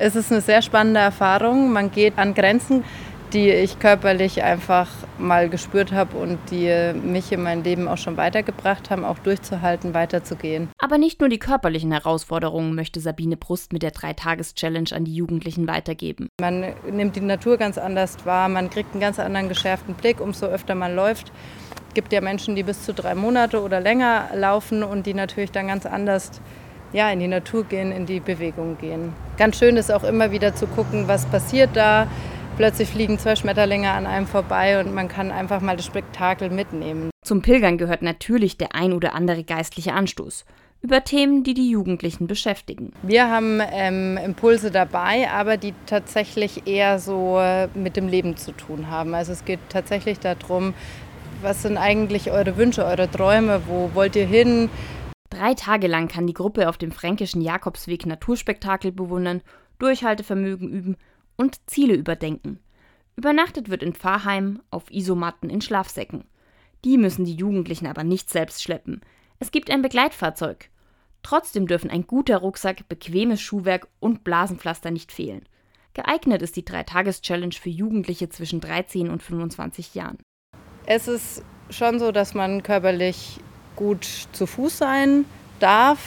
Es ist eine sehr spannende Erfahrung. Man geht an Grenzen, die ich körperlich einfach mal gespürt habe und die mich in meinem Leben auch schon weitergebracht haben, auch durchzuhalten, weiterzugehen. Aber nicht nur die körperlichen Herausforderungen möchte Sabine Brust mit der Dreitages-Challenge an die Jugendlichen weitergeben. Man nimmt die Natur ganz anders wahr, man kriegt einen ganz anderen geschärften Blick, umso öfter man läuft. Es gibt ja Menschen, die bis zu drei Monate oder länger laufen und die natürlich dann ganz anders ja, in die Natur gehen, in die Bewegung gehen. Ganz schön ist auch immer wieder zu gucken, was passiert da. Plötzlich fliegen zwei Schmetterlinge an einem vorbei und man kann einfach mal das Spektakel mitnehmen. Zum Pilgern gehört natürlich der ein oder andere geistliche Anstoß über Themen, die die Jugendlichen beschäftigen. Wir haben ähm, Impulse dabei, aber die tatsächlich eher so mit dem Leben zu tun haben. Also es geht tatsächlich darum, was sind eigentlich eure Wünsche, eure Träume, wo wollt ihr hin? Drei Tage lang kann die Gruppe auf dem fränkischen Jakobsweg Naturspektakel bewundern, Durchhaltevermögen üben und Ziele überdenken. Übernachtet wird in Pfarrheim, auf Isomatten in Schlafsäcken. Die müssen die Jugendlichen aber nicht selbst schleppen. Es gibt ein Begleitfahrzeug. Trotzdem dürfen ein guter Rucksack, bequemes Schuhwerk und Blasenpflaster nicht fehlen. Geeignet ist die Dreitages-Challenge für Jugendliche zwischen 13 und 25 Jahren. Es ist schon so, dass man körperlich gut zu Fuß sein darf.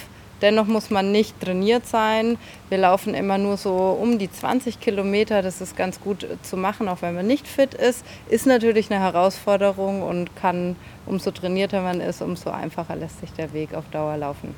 Dennoch muss man nicht trainiert sein. Wir laufen immer nur so um die 20 Kilometer. Das ist ganz gut zu machen, auch wenn man nicht fit ist. Ist natürlich eine Herausforderung und kann, umso trainierter man ist, umso einfacher lässt sich der Weg auf Dauer laufen.